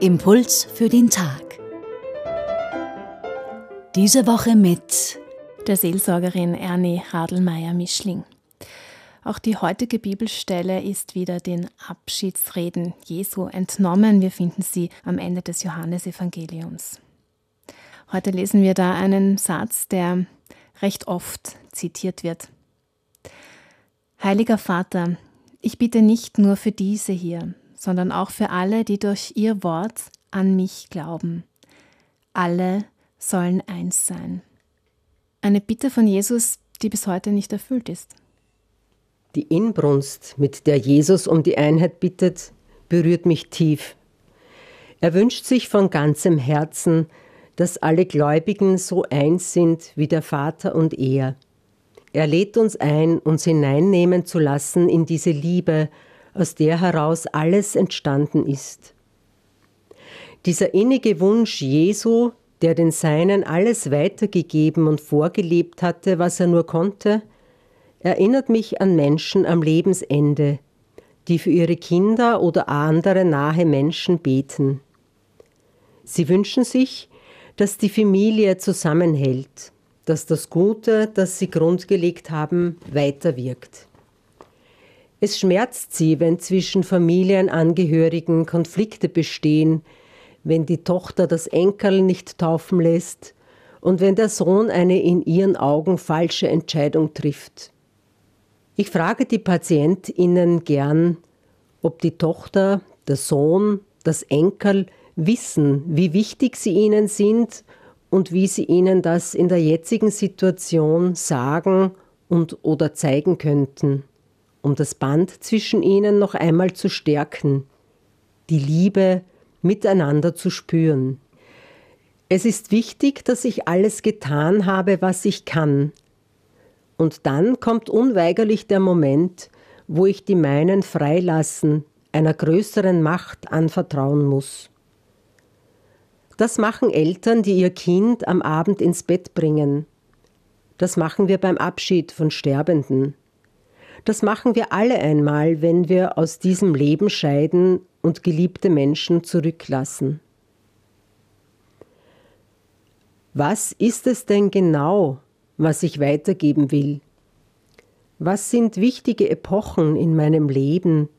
Impuls für den Tag. Diese Woche mit der Seelsorgerin Ernie Radlmeier-Mischling. Auch die heutige Bibelstelle ist wieder den Abschiedsreden Jesu entnommen. Wir finden sie am Ende des Johannesevangeliums. Heute lesen wir da einen Satz, der recht oft zitiert wird. Heiliger Vater, ich bitte nicht nur für diese hier, sondern auch für alle, die durch ihr Wort an mich glauben. Alle sollen eins sein. Eine Bitte von Jesus, die bis heute nicht erfüllt ist. Die Inbrunst, mit der Jesus um die Einheit bittet, berührt mich tief. Er wünscht sich von ganzem Herzen, dass alle Gläubigen so eins sind wie der Vater und er. Er lädt uns ein, uns hineinnehmen zu lassen in diese Liebe, aus der heraus alles entstanden ist. Dieser innige Wunsch Jesu, der den Seinen alles weitergegeben und vorgelebt hatte, was er nur konnte, erinnert mich an Menschen am Lebensende, die für ihre Kinder oder andere nahe Menschen beten. Sie wünschen sich, dass die Familie zusammenhält, dass das Gute, das sie grundgelegt haben, weiterwirkt. Es schmerzt sie, wenn zwischen Familienangehörigen Konflikte bestehen, wenn die Tochter das Enkel nicht taufen lässt und wenn der Sohn eine in ihren Augen falsche Entscheidung trifft. Ich frage die PatientInnen gern, ob die Tochter, der Sohn, das Enkel wissen, wie wichtig sie ihnen sind und wie sie ihnen das in der jetzigen Situation sagen und oder zeigen könnten, um das Band zwischen ihnen noch einmal zu stärken, die Liebe miteinander zu spüren. Es ist wichtig, dass ich alles getan habe, was ich kann, und dann kommt unweigerlich der Moment, wo ich die meinen freilassen, einer größeren Macht anvertrauen muss. Das machen Eltern, die ihr Kind am Abend ins Bett bringen. Das machen wir beim Abschied von Sterbenden. Das machen wir alle einmal, wenn wir aus diesem Leben scheiden und geliebte Menschen zurücklassen. Was ist es denn genau, was ich weitergeben will. Was sind wichtige Epochen in meinem Leben?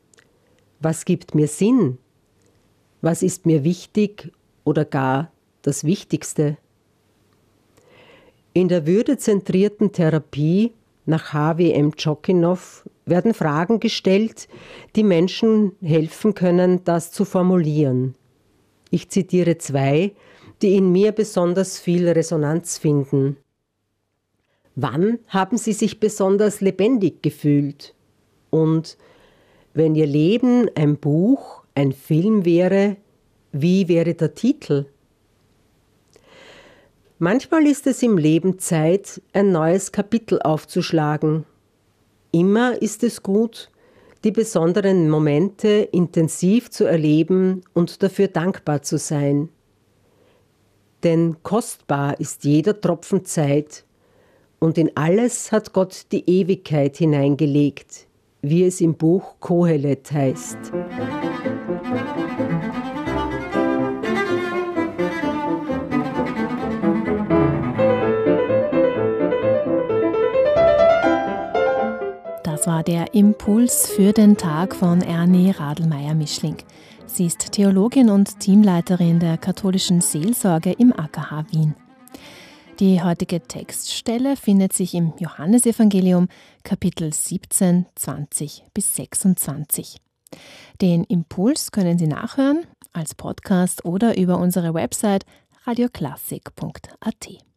Was gibt mir Sinn? Was ist mir wichtig oder gar das Wichtigste? In der würdezentrierten Therapie nach HWM Djokinov werden Fragen gestellt, die Menschen helfen können, das zu formulieren. Ich zitiere zwei, die in mir besonders viel Resonanz finden. Wann haben Sie sich besonders lebendig gefühlt? Und wenn Ihr Leben ein Buch, ein Film wäre, wie wäre der Titel? Manchmal ist es im Leben Zeit, ein neues Kapitel aufzuschlagen. Immer ist es gut, die besonderen Momente intensiv zu erleben und dafür dankbar zu sein. Denn kostbar ist jeder Tropfen Zeit, und in alles hat Gott die Ewigkeit hineingelegt, wie es im Buch Kohelet heißt. Das Impuls für den Tag von Ernie Radlmeier-Mischling. Sie ist Theologin und Teamleiterin der katholischen Seelsorge im AKH Wien. Die heutige Textstelle findet sich im Johannesevangelium Kapitel 17, 20 bis 26. Den Impuls können Sie nachhören als Podcast oder über unsere Website radioklassik.at.